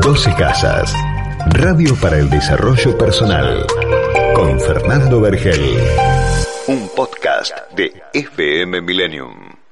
12 Casas. Radio para el Desarrollo Personal. Con Fernando Vergel. Un podcast de FM Millennium.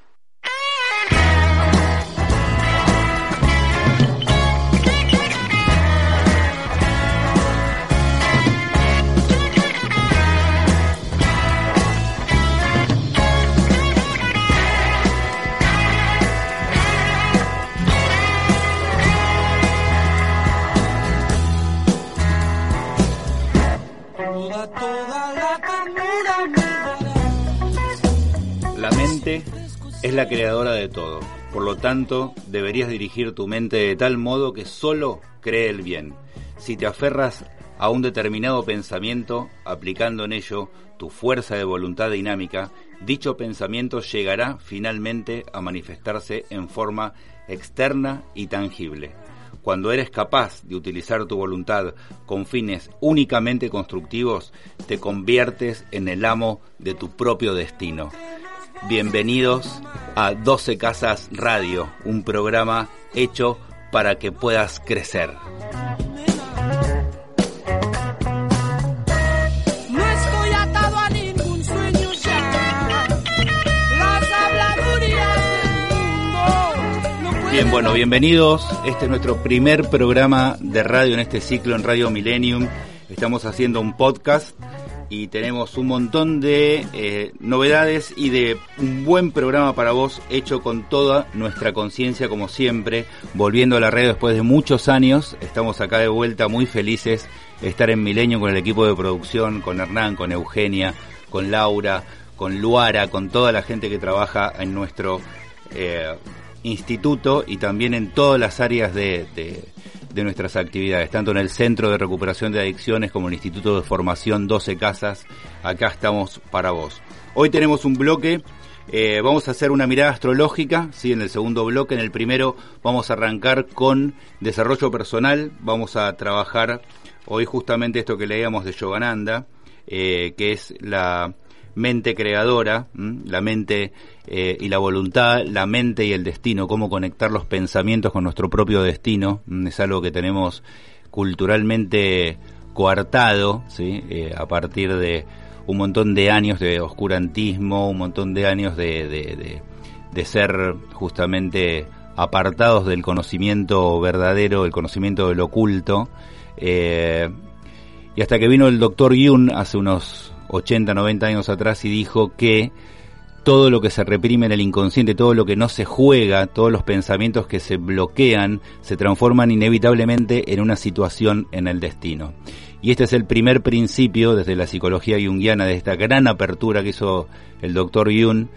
Es la creadora de todo. Por lo tanto, deberías dirigir tu mente de tal modo que solo cree el bien. Si te aferras a un determinado pensamiento, aplicando en ello tu fuerza de voluntad dinámica, dicho pensamiento llegará finalmente a manifestarse en forma externa y tangible. Cuando eres capaz de utilizar tu voluntad con fines únicamente constructivos, te conviertes en el amo de tu propio destino. Bienvenidos a 12 Casas Radio, un programa hecho para que puedas crecer. Bien, bueno, bienvenidos. Este es nuestro primer programa de radio en este ciclo en Radio Millennium. Estamos haciendo un podcast y tenemos un montón de eh, novedades y de un buen programa para vos hecho con toda nuestra conciencia como siempre. Volviendo a la radio después de muchos años, estamos acá de vuelta muy felices de estar en Milenio con el equipo de producción, con Hernán, con Eugenia, con Laura, con Luara, con toda la gente que trabaja en nuestro eh, instituto y también en todas las áreas de- de nuestras actividades, tanto en el Centro de Recuperación de Adicciones como en el Instituto de Formación 12 Casas. Acá estamos para vos. Hoy tenemos un bloque, eh, vamos a hacer una mirada astrológica, ¿sí? en el segundo bloque, en el primero vamos a arrancar con desarrollo personal, vamos a trabajar hoy justamente esto que leíamos de Yogananda, eh, que es la mente creadora, la mente eh, y la voluntad, la mente y el destino, cómo conectar los pensamientos con nuestro propio destino, es algo que tenemos culturalmente coartado, ¿sí? Eh, a partir de un montón de años de oscurantismo, un montón de años de, de- de- ser justamente apartados del conocimiento verdadero, el conocimiento del oculto. Eh, y hasta que vino el doctor Yun hace unos 80, 90 años atrás y dijo que todo lo que se reprime en el inconsciente, todo lo que no se juega, todos los pensamientos que se bloquean, se transforman inevitablemente en una situación en el destino. Y este es el primer principio desde la psicología junguiana, de esta gran apertura que hizo el doctor Jung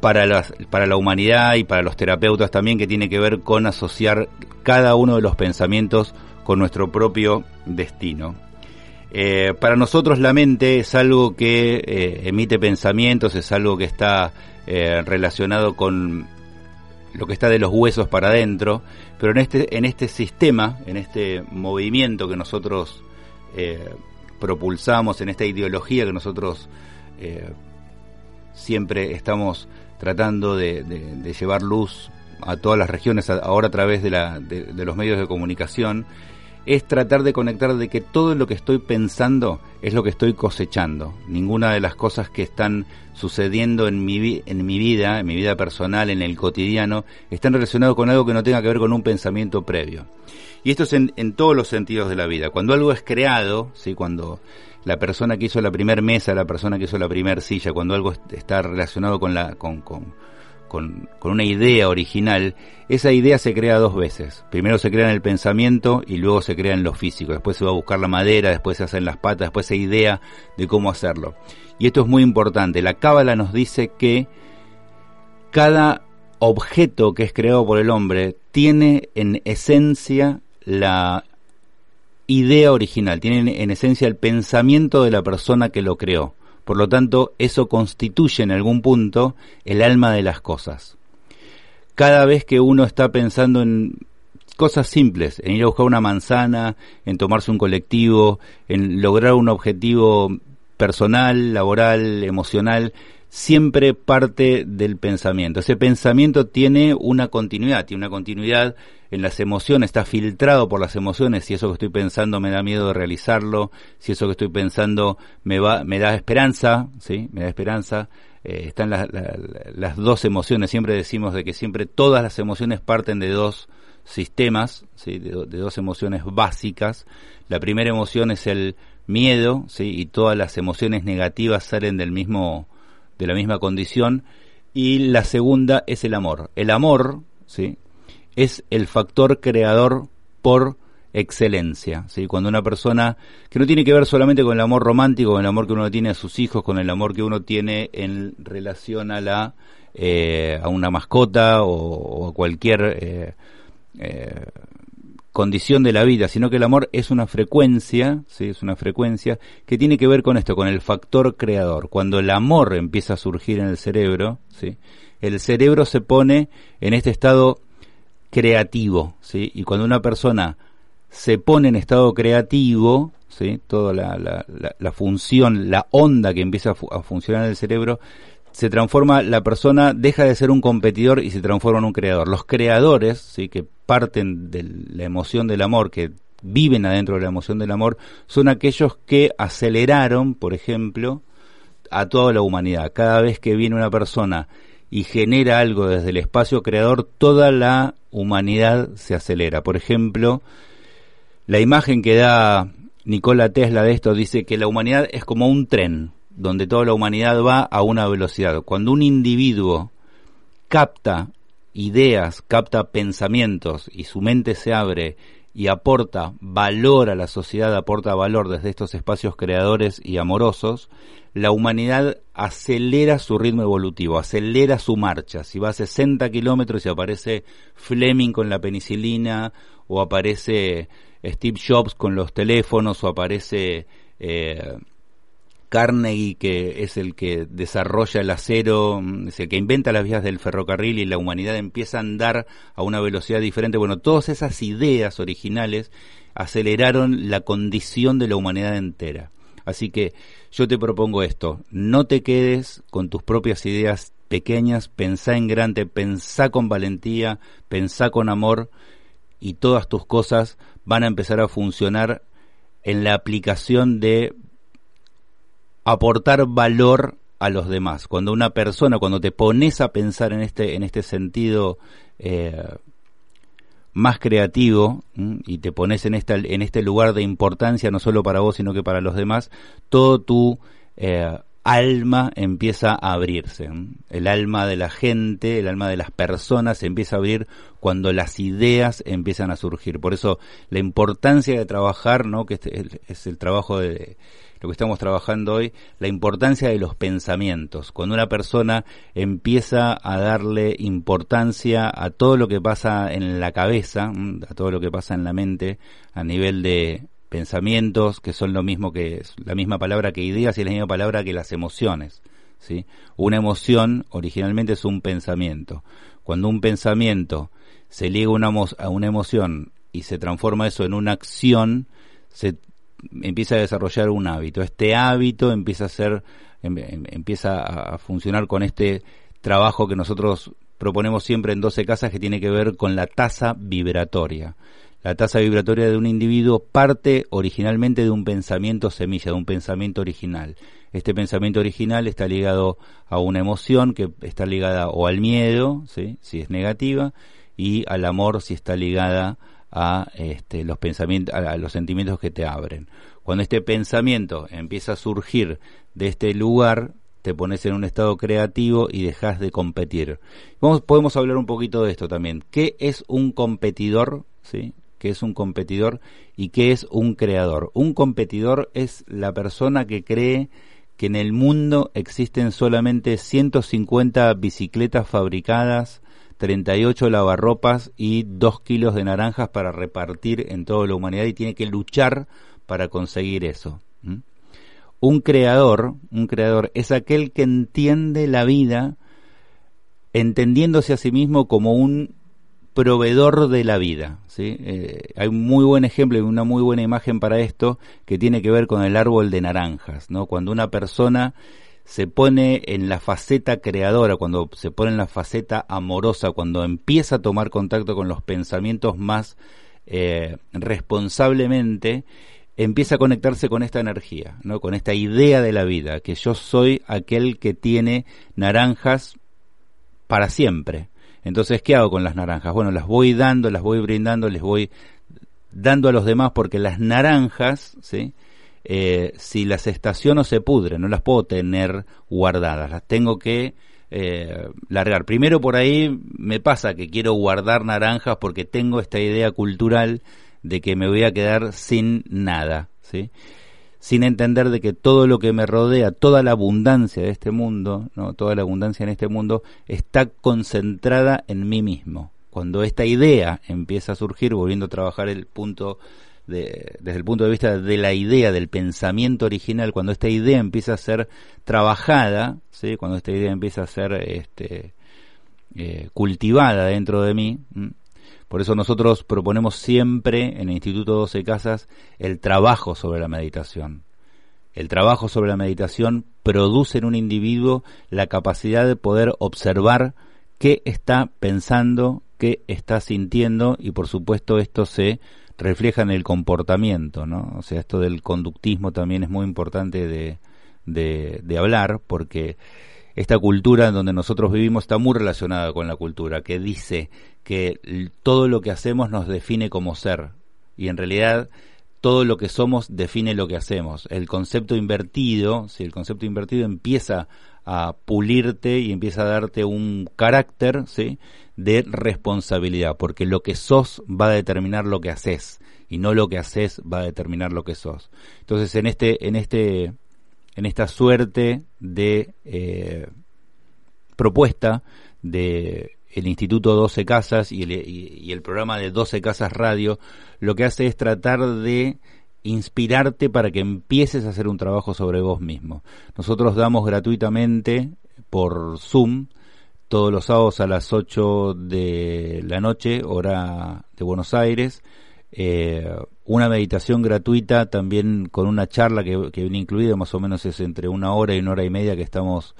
para, las, para la humanidad y para los terapeutas también, que tiene que ver con asociar cada uno de los pensamientos con nuestro propio destino. Eh, para nosotros la mente es algo que eh, emite pensamientos, es algo que está eh, relacionado con lo que está de los huesos para adentro, pero en este, en este sistema, en este movimiento que nosotros propulsamos, en esta ideología que nosotros siempre estamos tratando de, de- llevar luz a todas las regiones, ahora a través de, la, de los medios de comunicación, es tratar de conectar de que todo lo que estoy pensando es lo que estoy cosechando. Ninguna de las cosas que están sucediendo en mi, en mi vida, en mi vida personal, en el cotidiano, están relacionados con algo que no tenga que ver con un pensamiento previo. Y esto es en, en todos los sentidos de la vida. Cuando algo es creado, ¿sí? cuando la persona que hizo la primer mesa, la persona que hizo la primer silla, cuando algo est- está relacionado con la, con, con, con, una idea original, esa idea se crea dos veces. Primero se crea en el pensamiento y luego se crea en lo físico. Después se va a buscar la madera, después se hacen las patas, después se idea de cómo hacerlo. Y esto es muy importante. La cábala nos dice que cada objeto que es creado por el hombre tiene en esencia la idea original, tiene en esencia el pensamiento de la persona que lo creó. Por lo tanto, eso constituye en algún punto el alma de las cosas. Cada vez que uno está pensando en cosas simples, en ir a buscar una manzana, en tomarse un colectivo, en lograr un objetivo personal, laboral, emocional, siempre parte del pensamiento. Ese pensamiento tiene una continuidad, tiene una continuidad en las emociones, está filtrado por las emociones, si eso que estoy pensando me da miedo de realizarlo, si eso que estoy pensando me va, me da esperanza, sí, me da esperanza, eh, están las dos emociones, siempre decimos de que siempre todas las emociones parten de dos sistemas, ¿sí? de, dos emociones básicas. La primera emoción es el miedo, ¿sí? y todas las emociones negativas salen del mismo, de la misma condición. Y la segunda es el amor. El amor, ¿sí? es el factor creador por excelencia. ¿sí? Cuando una persona, que no tiene que ver solamente con el amor romántico, con el amor que uno tiene a sus hijos, con el amor que uno tiene en relación a la eh, a una mascota o, a cualquier eh, eh, condición de la vida, sino que el amor es una frecuencia, ¿sí? es una frecuencia que tiene que ver con esto, con el factor creador. Cuando el amor empieza a surgir en el cerebro, ¿sí? el cerebro se pone en este estado creativo, ¿sí? y cuando una persona se pone en estado creativo, ¿sí? toda la, la, función, la onda que empieza a funcionar en el cerebro, se transforma, la persona deja de ser un competidor y se transforma en un creador. Los creadores, ¿sí? que parten de la emoción del amor, que viven adentro de la emoción del amor, son aquellos que aceleraron, por ejemplo, a toda la humanidad. Cada vez que viene una persona y genera algo desde el espacio creador, toda la humanidad se acelera. Por ejemplo, la imagen que da Nikola Tesla de esto dice que la humanidad es como un tren donde toda la humanidad va a una velocidad. Cuando un individuo capta ideas, capta pensamientos y su mente se abre y aporta valor a la sociedad, aporta valor desde estos espacios creadores y amorosos, la humanidad acelera su ritmo evolutivo, acelera su marcha. Si va a 60 kilómetros y aparece Fleming con la penicilina, o aparece Steve Jobs con los teléfonos, o aparece eh, Carnegie, que es el que desarrolla el acero, es el que inventa las vías del ferrocarril y la humanidad empieza a andar a una velocidad diferente. Bueno, todas esas ideas originales aceleraron la condición de la humanidad entera. Así que yo te propongo esto, no te quedes con tus propias ideas pequeñas, pensá en grande, pensá con valentía, pensá con amor y todas tus cosas van a empezar a funcionar en la aplicación de aportar valor a los demás. Cuando una persona, cuando te pones a pensar en este, en este sentido eh, más creativo y te pones en, en este lugar de importancia no solo para vos, sino que para los demás, todo tu eh, alma empieza a abrirse. El alma de la gente, el alma de las personas se empieza a abrir cuando las ideas empiezan a surgir. Por eso la importancia de trabajar, ¿no? que este es el trabajo de lo que estamos trabajando hoy, la importancia de los pensamientos. Cuando una persona empieza a darle importancia a todo lo que pasa en la cabeza, a todo lo que pasa en la mente, a nivel de pensamientos, que son lo mismo que la misma palabra que ideas y la misma palabra que las emociones. ¿sí? Una emoción originalmente es un pensamiento. Cuando un pensamiento se liga a una emoción y se transforma eso en una acción, se empieza a desarrollar un hábito. Este hábito empieza a ser, em, em, empieza a funcionar con este trabajo que nosotros proponemos siempre en 12 casas que tiene que ver con la tasa vibratoria. La tasa vibratoria de un individuo parte originalmente de un pensamiento semilla, de un pensamiento original. Este pensamiento original está ligado a una emoción que está ligada o al miedo, si es negativa, y al amor si está ligada a este, los pensamientos, a los sentimientos que te abren. Cuando este pensamiento empieza a surgir de este lugar, te pones en un estado creativo y dejas de competir. Vamos, podemos hablar un poquito de esto también. ¿Qué es un competidor? ¿Sí? ¿Qué es un competidor y qué es un creador? Un competidor es la persona que cree que en el mundo existen solamente 150 bicicletas fabricadas 38 lavarropas y 2 kilos de naranjas para repartir en toda la humanidad y tiene que luchar para conseguir eso. Un creador, un creador es aquel que entiende la vida entendiéndose a sí mismo como un proveedor de la vida. ¿sí? Eh, hay un muy buen ejemplo y una muy buena imagen para esto que tiene que ver con el árbol de naranjas. ¿no? Cuando una persona se pone en la faceta creadora, cuando se pone en la faceta amorosa, cuando empieza a tomar contacto con los pensamientos más eh, responsablemente, empieza a conectarse con esta energía, ¿no? con esta idea de la vida, que yo soy aquel que tiene naranjas para siempre. Entonces, ¿qué hago con las naranjas? Bueno, las voy dando, las voy brindando, les voy dando a los demás, porque las naranjas, ¿sí? Eh, si las estaciono se pudren, no las puedo tener guardadas, las tengo que eh, largar. Primero por ahí me pasa que quiero guardar naranjas porque tengo esta idea cultural de que me voy a quedar sin nada, sin entender de que todo lo que me rodea, toda la abundancia de este mundo, ¿no? toda la abundancia en este mundo está concentrada en mí mismo. Cuando esta idea empieza a surgir, volviendo a trabajar el punto de, desde el punto de vista de la idea, del pensamiento original, cuando esta idea empieza a ser trabajada, ¿sí? cuando esta idea empieza a ser este, eh, cultivada dentro de mí, por eso nosotros proponemos siempre en el Instituto 12 Casas el trabajo sobre la meditación. El trabajo sobre la meditación produce en un individuo la capacidad de poder observar qué está pensando, qué está sintiendo y por supuesto esto se refleja en el comportamiento, ¿no? O sea, esto del conductismo también es muy importante de, de, de hablar porque esta cultura en donde nosotros vivimos está muy relacionada con la cultura, que dice que todo lo que hacemos nos define como ser. Y en realidad todo lo que somos define lo que hacemos. El concepto invertido, si el concepto invertido empieza a pulirte y empieza a darte un carácter ¿sí? de responsabilidad, porque lo que sos va a determinar lo que haces y no lo que haces va a determinar lo que sos. Entonces en este en este en esta suerte de eh, propuesta de el Instituto 12 Casas y el, y el programa de 12 Casas Radio, lo que hace es tratar de inspirarte para que empieces a hacer un trabajo sobre vos mismo. Nosotros damos gratuitamente por Zoom todos los sábados a las 8 de la noche, hora de Buenos Aires, eh, una meditación gratuita también con una charla que, viene incluida, más o menos es entre una hora y una hora y media que estamos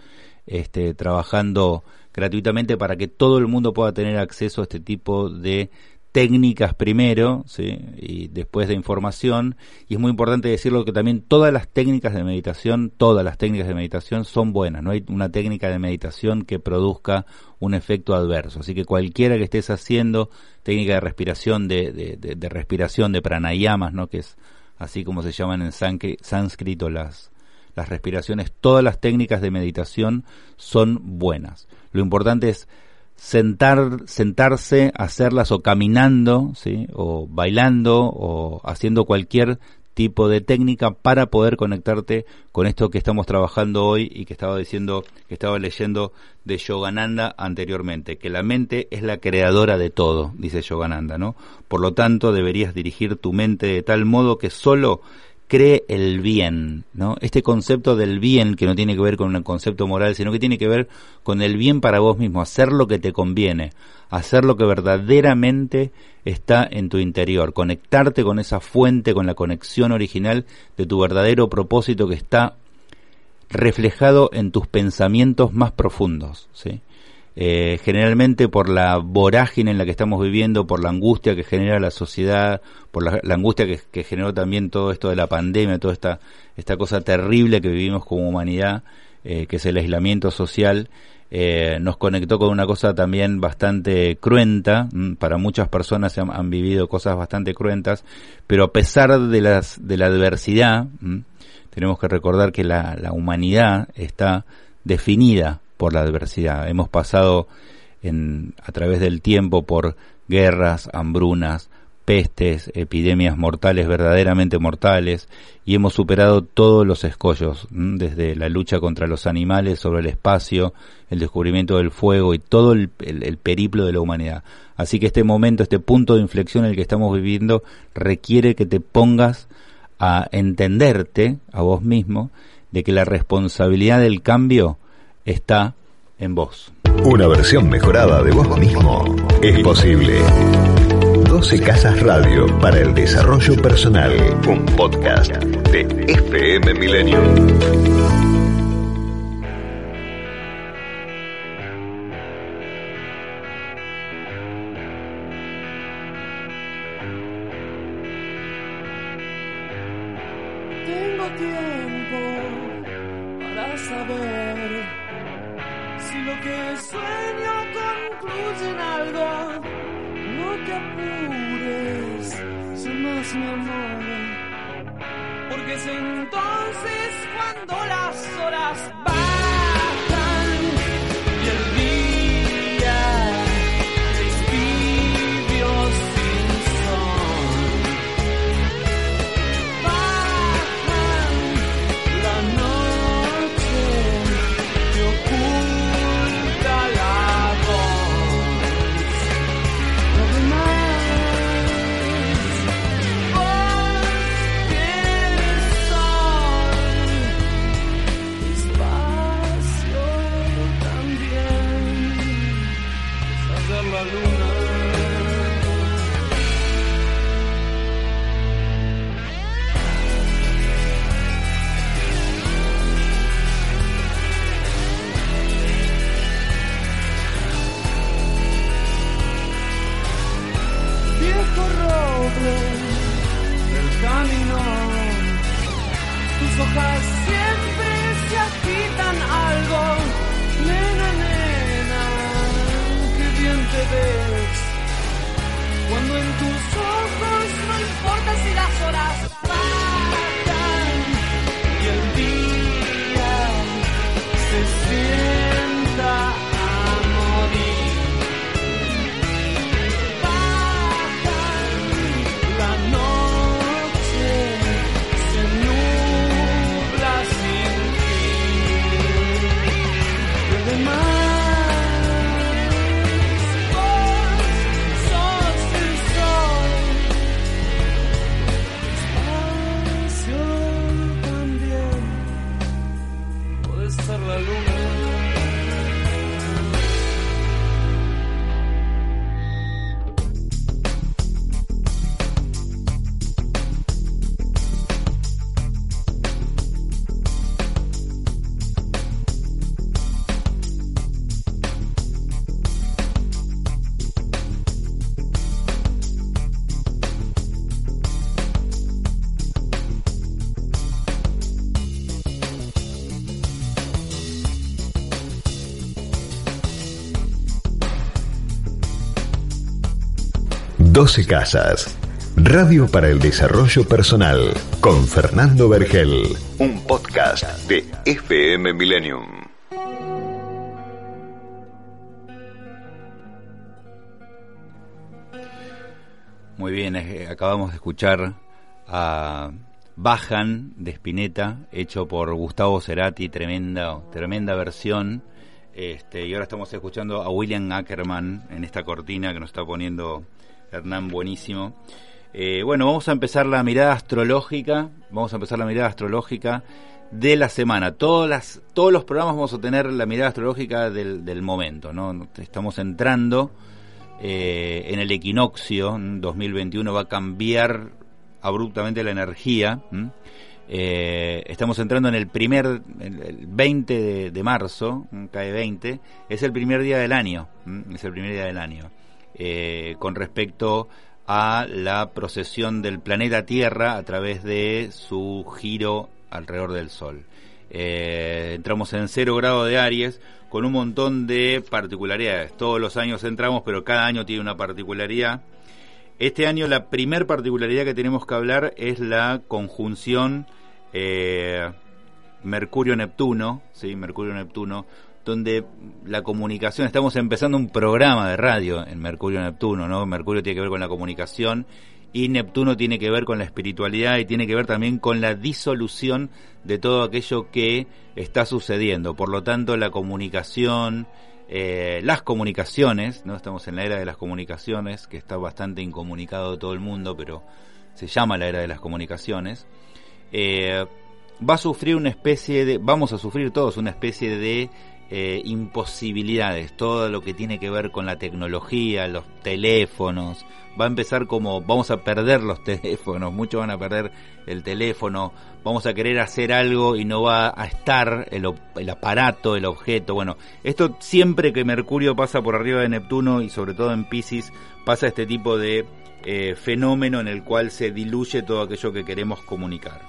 este, trabajando gratuitamente para que todo el mundo pueda tener acceso a este tipo de técnicas primero, ¿sí? y después de información. Y es muy importante decirlo que también todas las técnicas de meditación, todas las técnicas de meditación son buenas. No hay una técnica de meditación que produzca un efecto adverso. Así que cualquiera que estés haciendo, técnica de respiración, de, de, de, respiración, de pranayamas, ¿no? que es así como se llaman en sánscrito las, las respiraciones, todas las técnicas de meditación son buenas. Lo importante es sentar, sentarse, hacerlas o caminando, ¿sí? o bailando o haciendo cualquier tipo de técnica para poder conectarte con esto que estamos trabajando hoy y que estaba diciendo, que estaba leyendo de Yogananda anteriormente, que la mente es la creadora de todo, dice Yogananda, ¿no? Por lo tanto, deberías dirigir tu mente de tal modo que solo cree el bien, ¿no? Este concepto del bien que no tiene que ver con un concepto moral, sino que tiene que ver con el bien para vos mismo, hacer lo que te conviene, hacer lo que verdaderamente está en tu interior, conectarte con esa fuente, con la conexión original de tu verdadero propósito que está reflejado en tus pensamientos más profundos, ¿sí? Eh, generalmente por la vorágine en la que estamos viviendo, por la angustia que genera la sociedad, por la, angustia que, generó también todo esto de la pandemia, toda esta, esta cosa terrible que vivimos como humanidad, eh, que es el aislamiento social, eh, nos conectó con una cosa también bastante cruenta, mm, para muchas personas han, han, vivido cosas bastante cruentas, pero a pesar de, las, de la adversidad, mm, tenemos que recordar que la, la humanidad está definida por la adversidad. Hemos pasado en, a través del tiempo por guerras, hambrunas, pestes, epidemias mortales, verdaderamente mortales, y hemos superado todos los escollos, desde la lucha contra los animales, sobre el espacio, el descubrimiento del fuego y todo el, el, periplo de la humanidad. Así que este momento, este punto de inflexión en el que estamos viviendo, requiere que te pongas a entenderte a vos mismo de que la responsabilidad del cambio está en vos. Una versión mejorada de vos mismo es posible. 12 Casas Radio para el Desarrollo Personal, un podcast de FM Millennium. Doce Casas. Radio para el Desarrollo Personal con Fernando Vergel. Un podcast de FM Millennium. Muy bien, eh, acabamos de escuchar a Bajan de Spinetta, hecho por Gustavo Cerati, tremenda, tremenda versión. Este, y ahora estamos escuchando a William Ackerman en esta cortina que nos está poniendo Hernán, buenísimo. Eh, bueno, vamos a empezar la mirada astrológica. Vamos a empezar la mirada astrológica de la semana. Todas las, todos los programas vamos a tener la mirada astrológica del, momento. ¿no? Estamos entrando eh, en el equinoccio. 2021 va a cambiar abruptamente la energía. Eh, estamos entrando en el primer, el 20 de, de marzo, cae 20, es el primer día del año. Es el primer día del año. Eh, con respecto a la procesión del planeta Tierra a través de su giro alrededor del Sol. Eh, entramos en cero grado de Aries con un montón de particularidades. Todos los años entramos, pero cada año tiene una particularidad. Este año la primer particularidad que tenemos que hablar es la conjunción eh, Mercurio-Neptuno, ¿sí? Mercurio-Neptuno, donde la comunicación, estamos empezando un programa de radio en Mercurio Neptuno, ¿no? Mercurio tiene que ver con la comunicación y Neptuno tiene que ver con la espiritualidad y tiene que ver también con la disolución de todo aquello que está sucediendo. Por lo tanto, la comunicación, eh, las comunicaciones, ¿no? Estamos en la era de las comunicaciones, que está bastante incomunicado todo el mundo, pero se llama la era de las comunicaciones. Eh, va a sufrir una especie de, vamos a sufrir todos una especie de eh, imposibilidades, todo lo que tiene que ver con la tecnología, los teléfonos, va a empezar como vamos a perder los teléfonos, muchos van a perder el teléfono, vamos a querer hacer algo y no va a estar el, el aparato, el objeto, bueno, esto siempre que Mercurio pasa por arriba de Neptuno y sobre todo en Pisces pasa este tipo de eh, fenómeno en el cual se diluye todo aquello que queremos comunicar.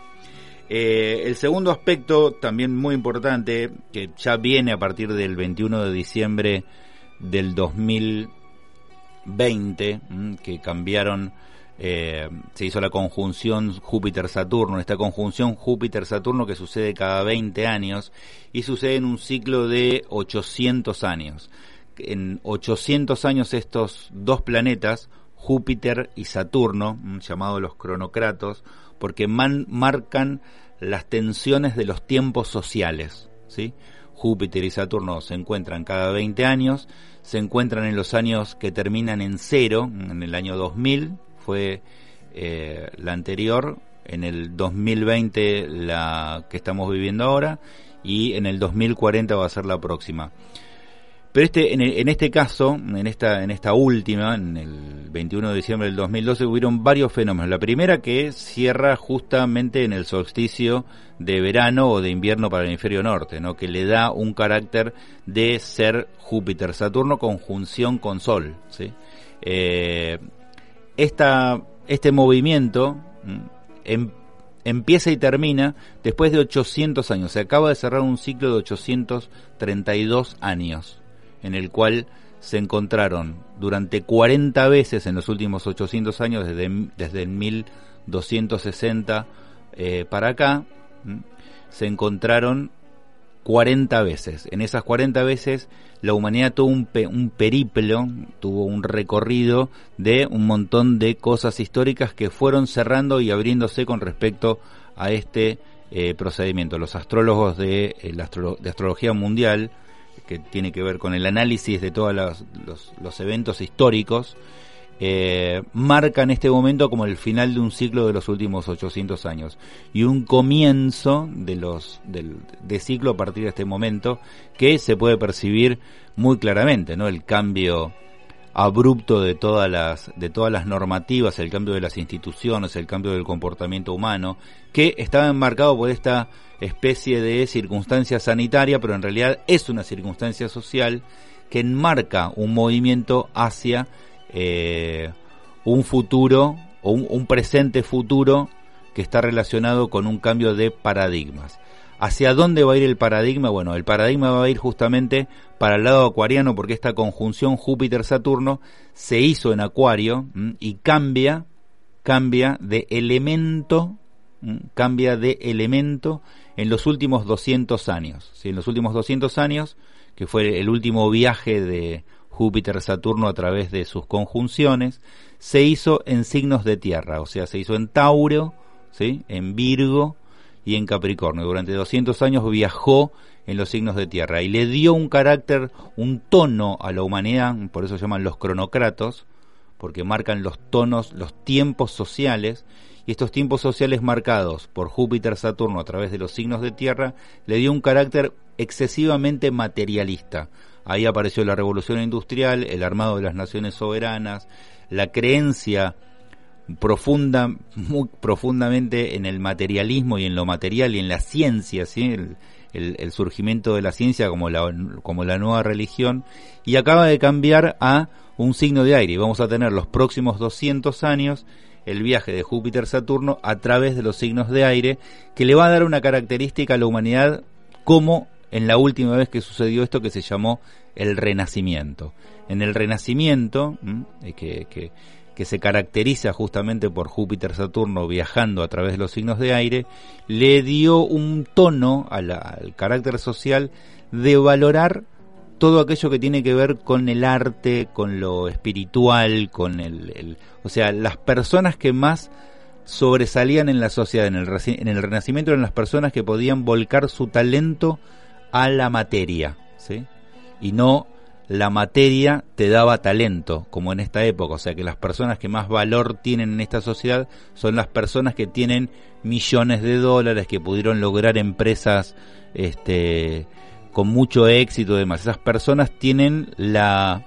Eh, el segundo aspecto, también muy importante, que ya viene a partir del 21 de diciembre del 2020, que cambiaron, eh, se hizo la conjunción Júpiter-Saturno, esta conjunción Júpiter-Saturno que sucede cada 20 años y sucede en un ciclo de 800 años. En 800 años estos dos planetas, Júpiter y Saturno, llamados los cronocratos, porque marcan las tensiones de los tiempos sociales. ¿sí? Júpiter y Saturno se encuentran cada 20 años, se encuentran en los años que terminan en cero, en el año 2000 fue eh, la anterior, en el 2020 la que estamos viviendo ahora y en el 2040 va a ser la próxima. Pero este, en, este caso, en esta, en esta última, en el 21 de diciembre del 2012, hubieron varios fenómenos. La primera que cierra justamente en el solsticio de verano o de invierno para el hemisferio norte, ¿no? que le da un carácter de ser Júpiter-Saturno conjunción con Sol. ¿sí? Eh, esta, este movimiento em, empieza y termina después de 800 años. Se acaba de cerrar un ciclo de 832 años en el cual se encontraron durante 40 veces en los últimos 800 años, desde, desde el 1260 eh, para acá, se encontraron 40 veces. En esas 40 veces la humanidad tuvo un, un, periplo, tuvo un recorrido de un montón de cosas históricas que fueron cerrando y abriéndose con respecto a este eh, procedimiento. Los astrólogos de, eh, de astrología mundial que tiene que ver con el análisis de todos los, eventos históricos, eh, marcan este momento como el final de un ciclo de los últimos 800 años y un comienzo de los del, de ciclo a partir de este momento que se puede percibir muy claramente, ¿no? El cambio abrupto de todas las de todas las normativas, el cambio de las instituciones, el cambio del comportamiento humano, que estaba enmarcado por esta especie de circunstancia sanitaria, pero en realidad es una circunstancia social que enmarca un movimiento hacia eh, un futuro o un presente futuro que está relacionado con un cambio de paradigmas. ¿Hacia dónde va a ir el paradigma? Bueno, el paradigma va a ir justamente para el lado acuariano porque esta conjunción Júpiter-Saturno se hizo en Acuario y cambia, cambia de elemento, cambia de elemento en los últimos 200 años. ¿sí? En los últimos 200 años, que fue el último viaje de Júpiter-Saturno a través de sus conjunciones, se hizo en signos de tierra, o sea, se hizo en Tauro, ¿sí? en Virgo, y en Capricornio. Durante 200 años viajó en los signos de tierra y le dio un carácter, un tono a la humanidad, por eso se llaman los cronocratos, porque marcan los tonos, los tiempos sociales, y estos tiempos sociales marcados por Júpiter Saturno a través de los signos de tierra, le dio un carácter excesivamente materialista. Ahí apareció la revolución industrial, el armado de las naciones soberanas, la creencia profunda, muy profundamente en el materialismo y en lo material y en la ciencia, ¿sí? el, surgimiento de la ciencia como la, como la nueva religión, y acaba de cambiar a un signo de aire. Y vamos a tener los próximos 200 años el viaje de Júpiter-Saturno a través de los signos de aire, que le va a dar una característica a la humanidad como en la última vez que sucedió esto que se llamó el Renacimiento. En el Renacimiento, que, que que se caracteriza justamente por Júpiter-Saturno viajando a través de los signos de aire, le dio un tono al carácter social de valorar todo aquello que tiene que ver con el arte, con lo espiritual, con el, el- o sea, las personas que más sobresalían en la sociedad, en el, en el Renacimiento eran las personas que podían volcar su talento a la materia, ¿sí? Y no la materia te daba talento, como en esta época, o sea que las personas que más valor tienen en esta sociedad son las personas que tienen millones de dólares, que pudieron lograr empresas este, con mucho éxito y demás. Esas personas tienen la,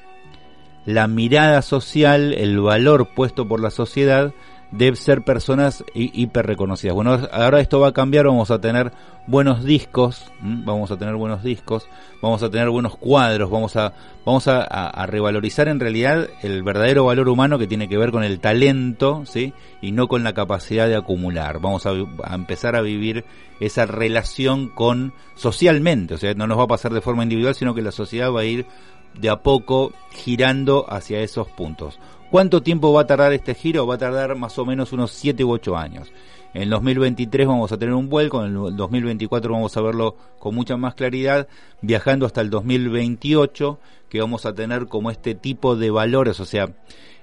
la mirada social, el valor puesto por la sociedad de ser personas hi- hiper reconocidas. Bueno, ahora esto va a cambiar, vamos a tener buenos discos, vamos a tener buenos discos, vamos a tener buenos cuadros, vamos a vamos a, revalorizar en realidad el verdadero valor humano que tiene que ver con el talento, ¿sí? Y no con la capacidad de acumular. Vamos a, a empezar a vivir esa relación con socialmente, o sea, no nos va a pasar de forma individual, sino que la sociedad va a ir de a poco girando hacia esos puntos. ¿Cuánto tiempo va a tardar este giro? Va a tardar más o menos unos 7 u 8 años. En el 2023 vamos a tener un vuelco, en el 2024 vamos a verlo con mucha más claridad, viajando hasta el 2028, que vamos a tener como este tipo de valores, o sea,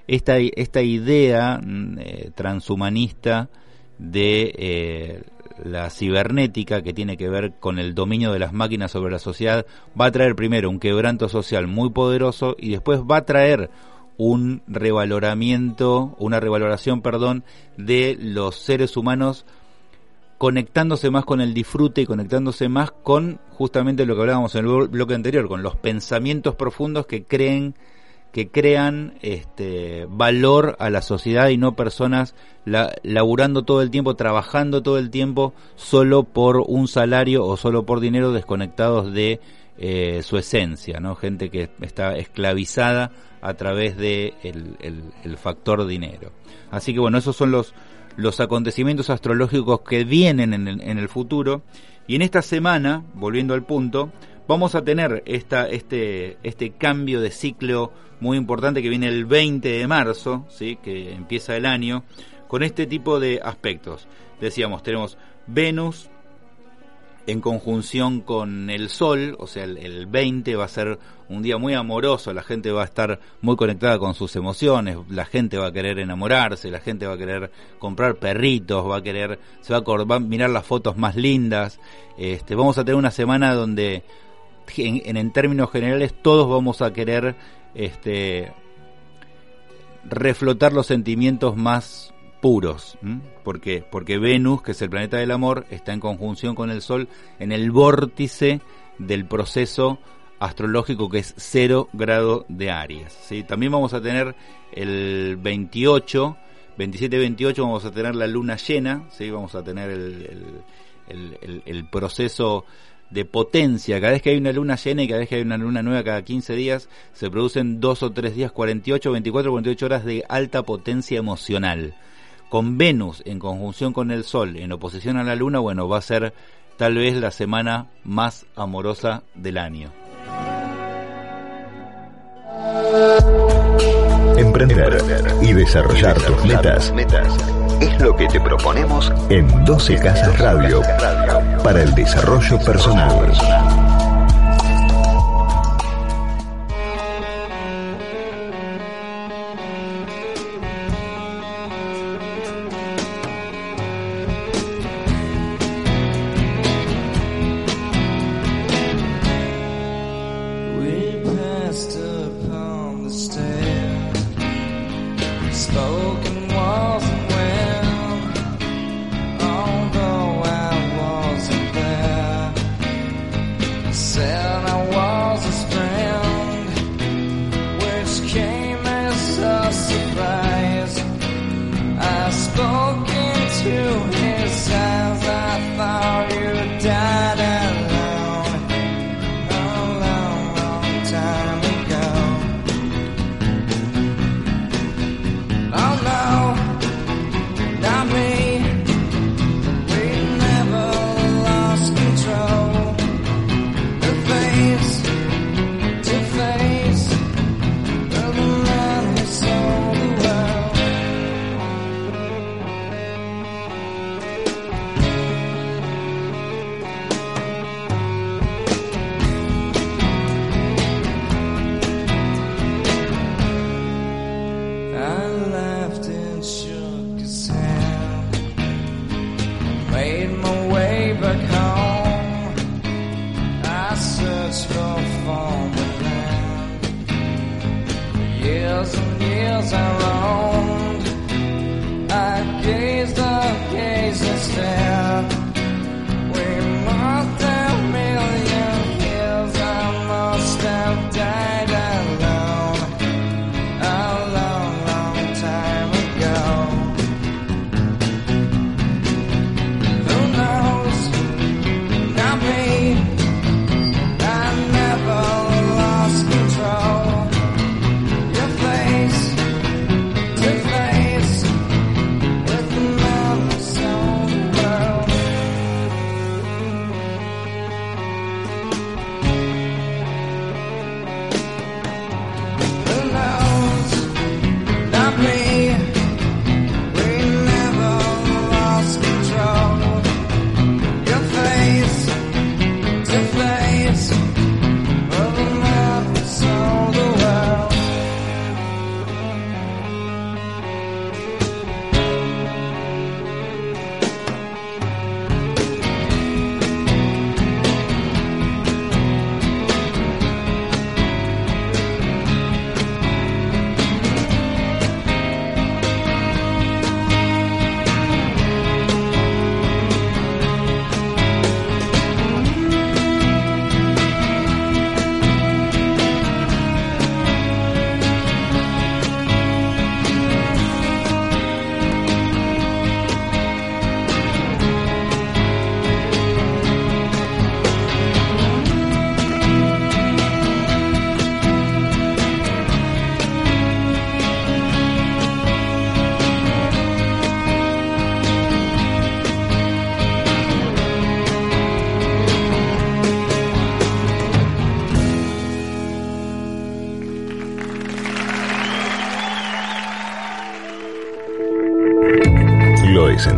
esta, esta idea mm, eh, transhumanista de eh, la cibernética que tiene que ver con el dominio de las máquinas sobre la sociedad va a traer primero un quebranto social muy poderoso y después va a traer un revaloramiento, una revaloración, perdón, de los seres humanos conectándose más con el disfrute y conectándose más con justamente lo que hablábamos en el blo- bloque anterior, con los pensamientos profundos que creen que crean este valor a la sociedad y no personas la- laburando todo el tiempo, trabajando todo el tiempo solo por un salario o solo por dinero desconectados de eh, su esencia, ¿no? Gente que está esclavizada a través de factor dinero. Así que bueno, esos son los los acontecimientos astrológicos que vienen en el, en el futuro y en esta semana, volviendo al punto, vamos a tener esta, este, este cambio de ciclo muy importante que viene el 20 de marzo, ¿sí? que empieza el año, con este tipo de aspectos. Decíamos, tenemos Venus en conjunción con el Sol, o sea, el, el 20 va a ser un día muy amoroso, la gente va a estar muy conectada con sus emociones, la gente va a querer enamorarse, la gente va a querer comprar perritos, va a querer, se va a, va a mirar las fotos más lindas, este, vamos a tener una semana donde en, en, en términos generales todos vamos a querer este, reflotar los sentimientos más puros. ¿Por? Porque Venus, que es el planeta del amor, está en conjunción con el Sol en el vórtice del proceso astrológico que es cero grado de Aries. ¿sí? También vamos a tener el 28, 27-28 vamos a tener la luna llena, ¿sí? vamos a tener el, el, el proceso de potencia. Cada vez que hay una luna llena y cada vez que hay una luna nueva cada 15 días, se producen dos o tres días, 48, 24, 48 horas de alta potencia emocional. Con Venus en conjunción con el Sol en oposición a la Luna, bueno, va a ser tal vez la semana más amorosa del año. Emprender y desarrollar tus metas es lo que te proponemos en 12 Casas Radio para el desarrollo personal. spoken walls.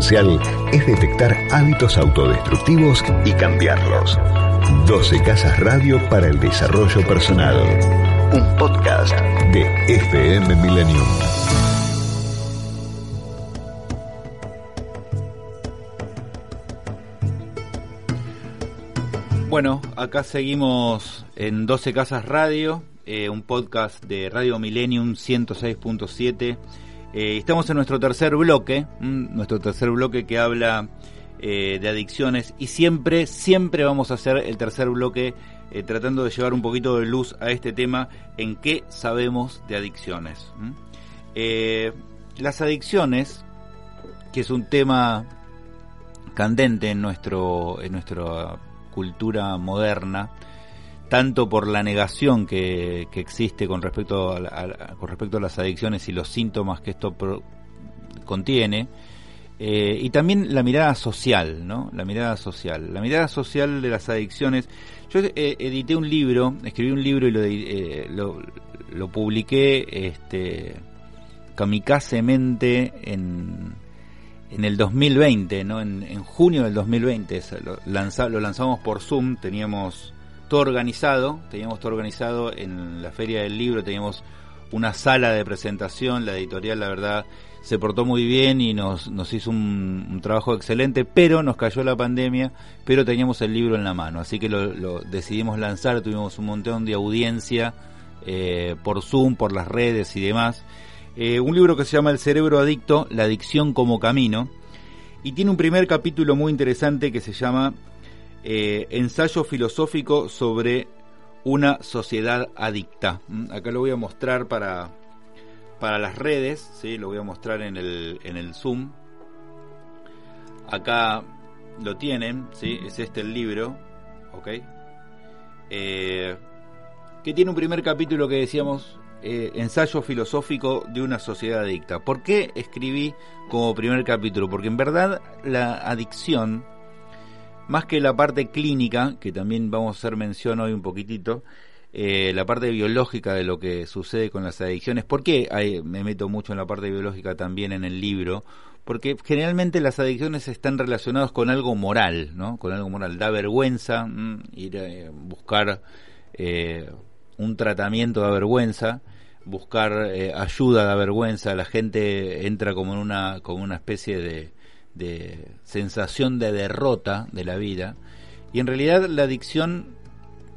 Es detectar hábitos autodestructivos y cambiarlos. 12 Casas Radio para el Desarrollo Personal. Un podcast de FM Millennium. Bueno, acá seguimos en 12 Casas Radio, eh, un podcast de Radio Millennium 106.7. Eh, estamos en nuestro tercer bloque, nuestro tercer bloque que habla eh, de adicciones y siempre, siempre vamos a hacer el tercer bloque eh, tratando de llevar un poquito de luz a este tema en qué sabemos de adicciones. las adicciones, que es un tema candente en nuestro en nuestra cultura moderna tanto por la negación que, que existe con respecto a, con respecto a las adicciones y los síntomas que esto pro- contiene eh, y también la mirada social, ¿no? La mirada social, la mirada social de las adicciones. Yo eh, edité un libro, escribí un libro y lo, eh, lo, lo publiqué, este, kamikazemente en, en el 2020, ¿no? En, en junio del 2020 se lo, lanza- lo lanzamos por Zoom, teníamos todo organizado, teníamos todo organizado en la Feria del Libro, teníamos una sala de presentación, la editorial la verdad se portó muy bien y nos, nos hizo un, trabajo excelente, pero nos cayó la pandemia, pero teníamos el libro en la mano, así que lo, lo decidimos lanzar, tuvimos un montón de audiencia eh, por Zoom, por las redes y demás. Eh, un libro que se llama El cerebro adicto, la adicción como camino, y tiene un primer capítulo muy interesante que se llama eh, Ensayo filosófico sobre una sociedad adicta. Mm, Acá lo voy a mostrar para, para las redes, ¿sí? lo voy a mostrar en el, en el Zoom. Acá lo tienen, ¿sí? es este el libro, ¿ok? Eh, que tiene un primer capítulo que decíamos, eh, ensayo filosófico de una sociedad adicta. ¿Por qué escribí como primer capítulo? Porque en verdad la adicción, más que la parte clínica, que también vamos a hacer mención hoy un poquitito, eh, la parte biológica de lo que sucede con las adicciones. ¿Por qué hay- me meto mucho en la parte biológica también en el libro? Porque generalmente las adicciones están relacionadas con algo moral, ¿no? Con algo moral. Da vergüenza mm, ir a buscar eh, un tratamiento da vergüenza, buscar eh, ayuda da vergüenza. La gente entra como en una, como una especie de, de sensación de derrota de la vida. Y en realidad la adicción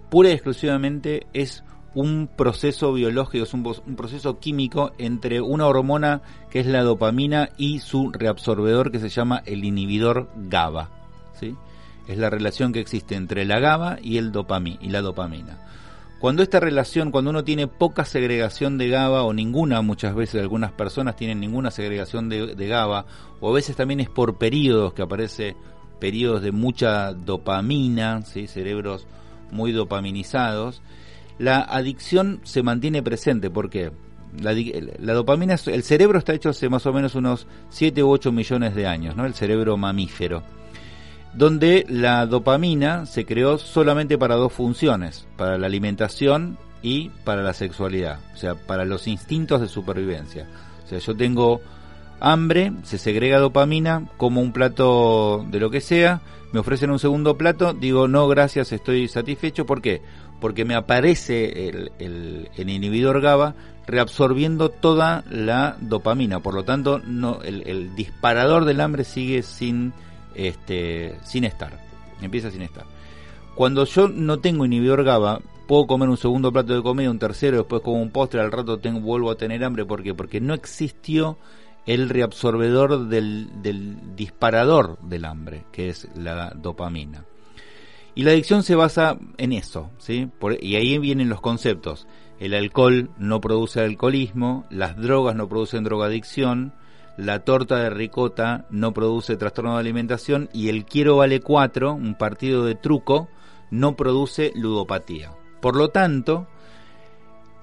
pura y exclusivamente es un proceso biológico, es un, proceso químico entre una hormona que es la dopamina y su reabsorbedor que se llama el inhibidor GABA. ¿sí? Es la relación que existe entre la GABA y, el dopami, y la dopamina. Cuando esta relación, cuando uno tiene poca segregación de GABA o ninguna, muchas veces algunas personas tienen ninguna segregación de, GABA, o a veces también es por periodos que aparece periodos de mucha dopamina, ¿sí? cerebros muy dopaminizados, la adicción se mantiene presente. ¿Por qué? La, la dopamina, el cerebro está hecho hace más o menos unos 7 u 8 millones de años, ¿no? El cerebro mamífero. Donde la dopamina se creó solamente para dos funciones, para la alimentación y para la sexualidad, o sea, para los instintos de supervivencia. O sea, yo tengo hambre, se segrega dopamina, como un plato de lo que sea, me ofrecen un segundo plato, digo no gracias, estoy satisfecho, ¿por qué? Porque me aparece el, el- el inhibidor GABA reabsorbiendo toda la dopamina, por lo tanto no, el, el disparador del hambre sigue sin, este, sin estar, empieza sin estar. Cuando yo no tengo inhibidor GABA, puedo comer un segundo plato de comida, un tercero, después como un postre, al rato vuelvo a tener hambre. ¿Por qué? Porque no existió el reabsorbedor del, disparador del hambre, que es la dopamina. Y la adicción se basa en eso, ¿sí? Y ahí vienen los conceptos. El alcohol no produce alcoholismo, las drogas no producen drogadicción, la torta de ricota no produce trastorno de alimentación y el quiero vale 4, un partido de truco, no produce ludopatía. Por lo tanto,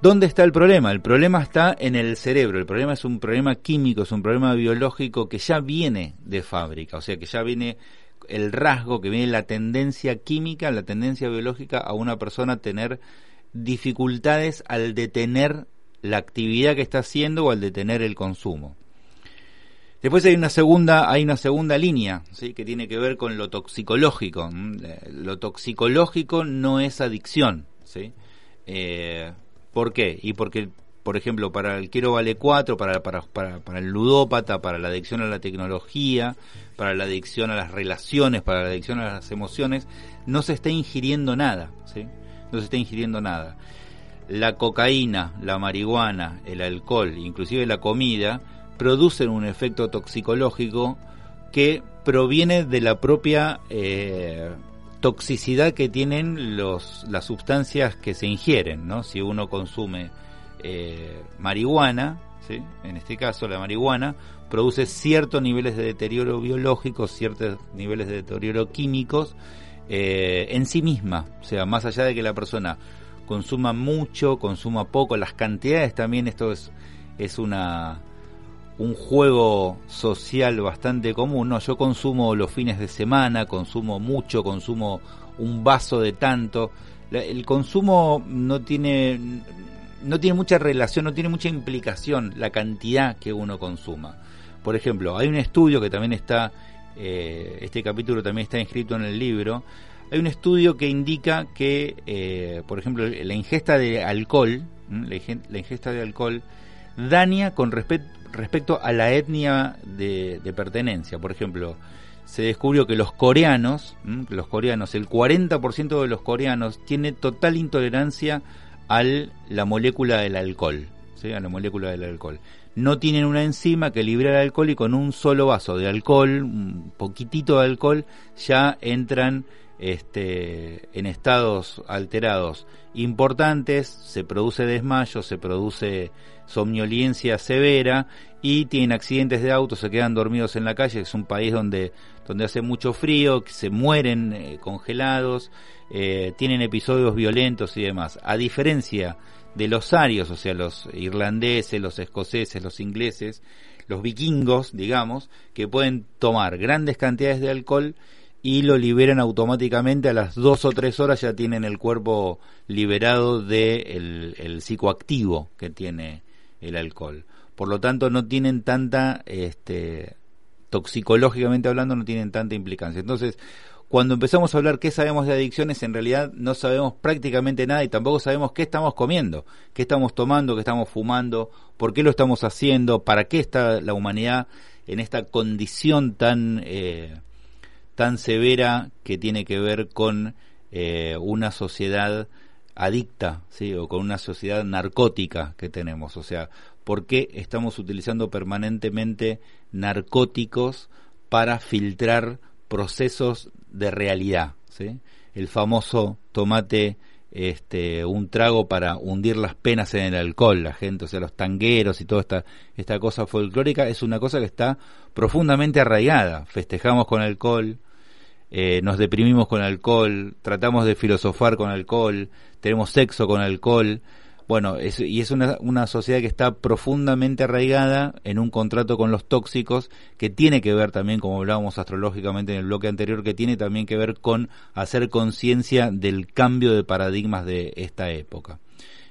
¿dónde está el problema? El problema está en el cerebro, el problema es un problema químico, es un problema biológico que ya viene de fábrica, o sea que ya viene el rasgo, que viene la tendencia química, la tendencia biológica a una persona a tener dificultades al detener la actividad que está haciendo o al detener el consumo. Después hay una segunda, hay una segunda línea, ¿sí? que tiene que ver con lo toxicológico. Lo toxicológico no es adicción, ¿sí? Eh, ¿Por qué? Y porque, por ejemplo, para el quiero vale 4, para, para, para, para el ludópata, para la adicción a la tecnología, para la adicción a las relaciones, para la adicción a las emociones, no se está ingiriendo nada, ¿sí? No se está ingiriendo nada. La cocaína, la marihuana, el alcohol, inclusive la comida, producen un efecto toxicológico que proviene de la propia eh, toxicidad que tienen los, las sustancias que se ingieren, ¿no? Si uno consume eh, marihuana, ¿sí? en este caso la marihuana, produce ciertos niveles de deterioro biológico, ciertos niveles de deterioro químicos eh, en sí misma, o sea, más allá de que la persona consuma mucho, consuma poco, las cantidades también, esto es, es una un juego social bastante común, no, yo consumo los fines de semana, consumo mucho, consumo un vaso de tanto, el consumo no tiene no tiene mucha relación, no tiene mucha implicación la cantidad que uno consuma. Por ejemplo, hay un estudio que también está, eh, este capítulo también está inscrito en el libro, hay un estudio que indica que, eh, por ejemplo, la ingesta de alcohol, la ingesta de alcohol, daña con respet- respecto a la etnia de, pertenencia. Por ejemplo, se descubrió que los coreanos, los coreanos, el 40% de los coreanos tiene total intolerancia a la molécula del alcohol, a la molécula del alcohol. No tienen una enzima que libera el alcohol y con un solo vaso de alcohol, un poquitito de alcohol, ya entran este, en estados alterados importantes, se produce desmayo, se produce somnolencia severa y tienen accidentes de auto, se quedan dormidos en la calle, es un país donde, donde hace mucho frío, que se mueren eh, congelados, eh, tienen episodios violentos y demás. A diferencia de los arios, o sea, los irlandeses, los escoceses, los ingleses, los vikingos, digamos, que pueden tomar grandes cantidades de alcohol y lo liberan automáticamente a las dos o tres horas ya tienen el cuerpo liberado del de el psicoactivo que tiene el alcohol. Por lo tanto, no tienen tanta, este, toxicológicamente hablando, no tienen tanta implicancia. Entonces, cuando empezamos a hablar qué sabemos de adicciones, en realidad no sabemos prácticamente nada y tampoco sabemos qué estamos comiendo, qué estamos tomando, qué estamos fumando, por qué lo estamos haciendo, para qué está la humanidad en esta condición tan eh, tan severa que tiene que ver con eh, una sociedad adicta, ¿sí? o con una sociedad narcótica que tenemos. O sea, ¿por qué estamos utilizando permanentemente narcóticos para filtrar procesos de realidad? ¿sí? El famoso tomate este un trago para hundir las penas en el alcohol, la gente, o sea, los tangueros y toda esta esta cosa folclórica es una cosa que está profundamente arraigada. Festejamos con alcohol, eh, nos deprimimos con alcohol, tratamos de filosofar con alcohol, tenemos sexo con alcohol. Bueno, y es una, una sociedad que está profundamente arraigada en un contrato con los tóxicos que tiene que ver también, como hablábamos astrológicamente en el bloque anterior, que tiene también que ver con hacer conciencia del cambio de paradigmas de esta época.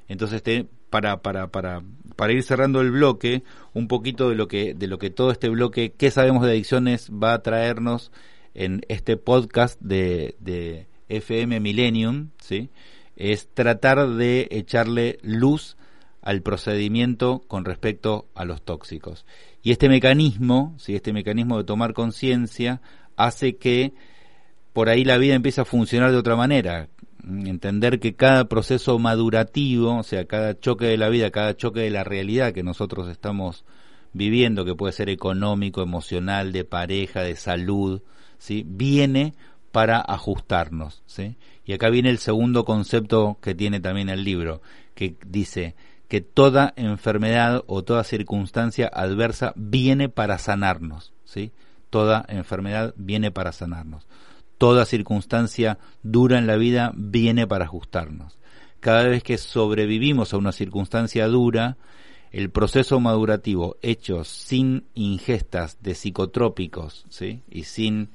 Entonces, te, para, para, para, para ir cerrando el bloque, un poquito de lo que, de lo que todo este bloque, qué sabemos de adicciones, va a traernos en este podcast de, de FM Millennium, ¿sí? Es tratar de echarle luz al procedimiento con respecto a los tóxicos. Y este mecanismo, ¿sí? este mecanismo de tomar conciencia, hace que por ahí la vida empiece a funcionar de otra manera. Entender que cada proceso madurativo, o sea, cada choque de la vida, cada choque de la realidad que nosotros estamos viviendo, que puede ser económico, emocional, de pareja, de salud, ¿sí? viene para ajustarnos. ¿sí? Y acá viene el segundo concepto que tiene también el libro, que dice que toda enfermedad o toda circunstancia adversa viene para sanarnos. ¿sí? Toda enfermedad viene para sanarnos. Toda circunstancia dura en la vida viene para ajustarnos. Cada vez que sobrevivimos a una circunstancia dura, el proceso madurativo hecho sin ingestas de psicotrópicos ¿sí? y sin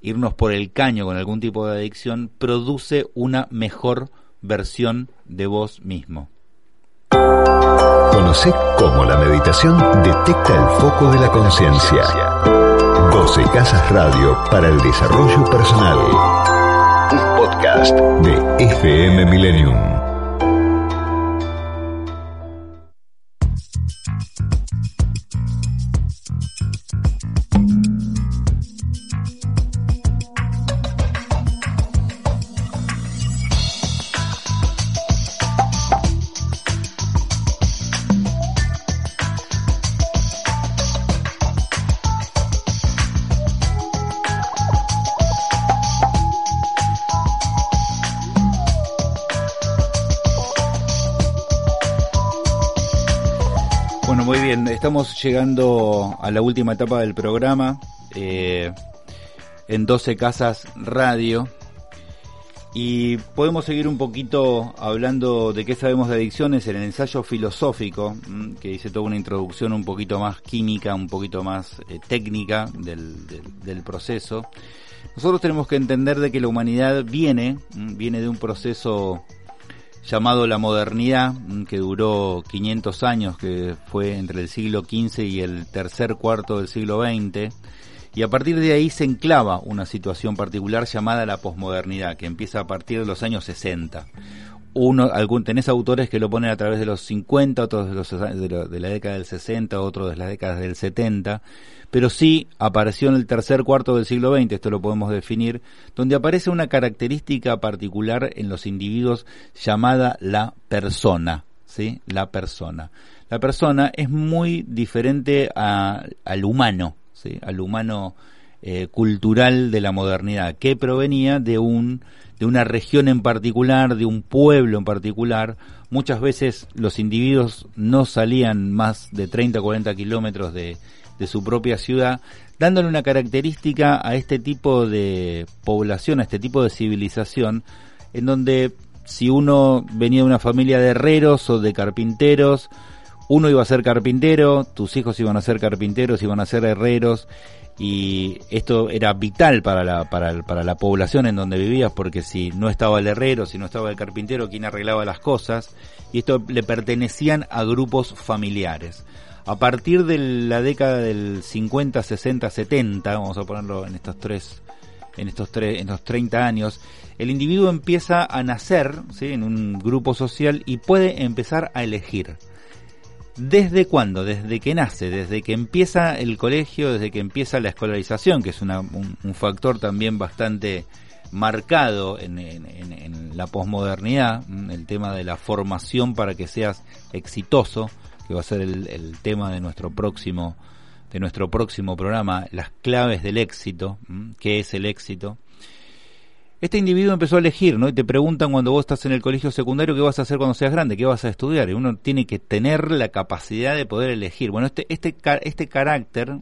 irnos por el caño con algún tipo de adicción, produce una mejor versión de vos mismo. Conoce cómo la meditación detecta el foco de la conciencia. 12 Casas Radio para el Desarrollo Personal. Un podcast de FM Millennium. Estamos llegando a la última etapa del programa eh, en 12 Casas Radio. Y podemos seguir un poquito hablando de qué sabemos de adicciones en el ensayo filosófico, que dice toda una introducción un poquito más química, un poquito más eh, técnica del, del- del proceso. Nosotros tenemos que entender de que la humanidad viene, viene de un proceso llamado la modernidad, mm, que duró 500 años, que fue entre el siglo XV y el tercer cuarto del siglo XX, y a partir de ahí se enclava una situación particular llamada la posmodernidad, que empieza a partir de los años 60. Uno, algún, tenés autores que lo ponen a través de los 50, otros de, la década del 60, otros de las décadas del 70, pero sí apareció en el tercer cuarto del siglo XX, esto lo podemos definir, donde aparece una característica particular en los individuos llamada la persona, ¿sí? La persona. La persona es muy diferente al humano, ¿sí? Al humano eh, cultural de la modernidad, que provenía de un de una región en particular, de un pueblo en particular. Muchas veces los individuos no salían más de 30 o 40 kilómetros de, de su propia ciudad, dándole una característica a este tipo de población, a este tipo de civilización, en donde si uno venía de una familia de herreros o de carpinteros, uno iba a ser carpintero, tus hijos iban a ser carpinteros, iban a ser herreros, y esto era vital para la, para, para la población en donde vivías, porque si no estaba el herrero, si no estaba el carpintero, ¿quién arreglaba las cosas? Y esto le pertenecían a grupos familiares. A partir de la década del 50, 60, 70, vamos a ponerlo en estos tres, en estos tres, en estos 30 años, el individuo empieza a nacer ¿sí? en un grupo social y puede empezar a elegir. ¿Desde cuándo? Desde que nace, desde que empieza el colegio, desde que empieza la escolarización, que es una- un, factor también bastante marcado en- en la posmodernidad, mm, el tema de la formación para que seas exitoso, que va a ser el, el tema de nuestro próximo de nuestro próximo programa, las claves del éxito, mm, qué es el éxito. Este individuo empezó a elegir, ¿no? Y te preguntan cuando vos estás en el colegio secundario qué vas a hacer cuando seas grande, qué vas a estudiar. Y uno tiene que tener la capacidad de poder elegir. Bueno, este, este, este carácter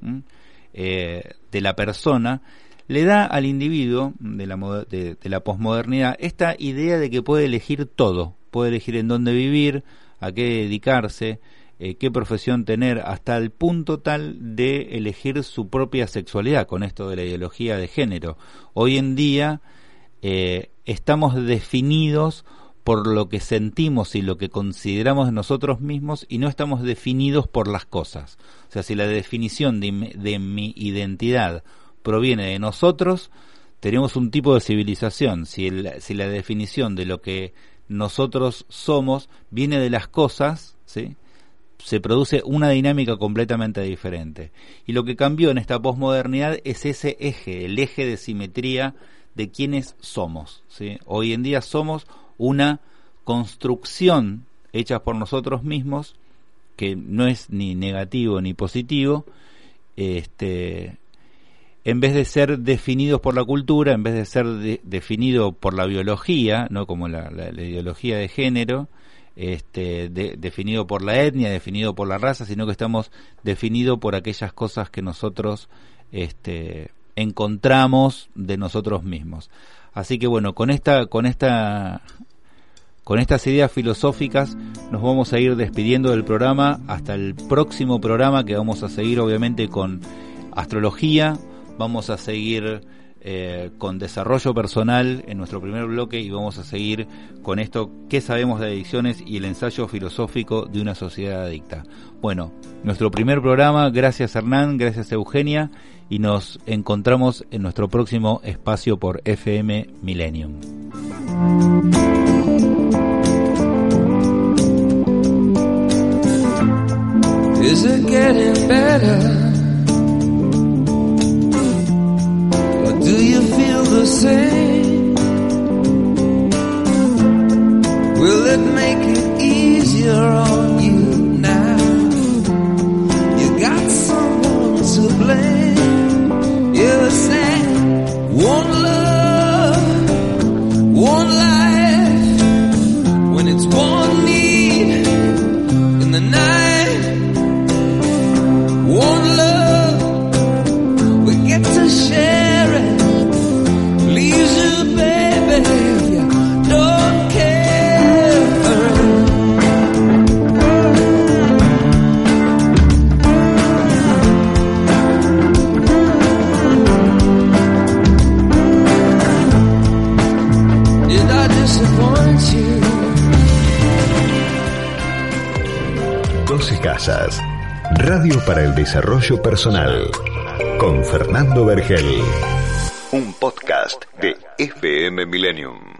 eh, de la persona le da al individuo de la, de, de la posmodernidad esta idea de que puede elegir todo. Puede elegir en dónde vivir, a qué dedicarse, eh, qué profesión tener, hasta el punto tal de elegir su propia sexualidad con esto de la ideología de género. Hoy en día eh, estamos definidos por lo que sentimos y lo que consideramos de nosotros mismos y no estamos definidos por las cosas. O sea, si la definición de, mi- de mi identidad proviene de nosotros, tenemos un tipo de civilización. Si, si la definición de lo que nosotros somos viene de las cosas, ¿sí? se produce una dinámica completamente diferente. Y lo que cambió en esta posmodernidad es ese eje, el eje de simetría de quienes somos. Hoy en día somos una construcción hecha por nosotros mismos, que no es ni negativo ni positivo, este, en vez de ser definidos por la cultura, en vez de ser de- definido por la biología, no como la, ideología de género, este, de- definido por la etnia, definido por la raza, sino que estamos definidos por aquellas cosas que nosotros este, encontramos de nosotros mismos. Así que bueno, con esta, con esta, con estas ideas filosóficas nos vamos a ir despidiendo del programa hasta el próximo programa que vamos a seguir obviamente con astrología, vamos a seguir eh, con desarrollo personal en nuestro primer bloque y vamos a seguir con esto, ¿qué sabemos de adicciones y el ensayo filosófico de una sociedad adicta? Bueno, nuestro primer programa, gracias Hernán, gracias Eugenia y nos encontramos en nuestro próximo espacio por FM Millennium. Will it make it easier on you now? You got someone to blame. One love, 12 Casas. Radio para el Desarrollo Personal. Con Fernando Vergel. Un podcast de FM Millennium.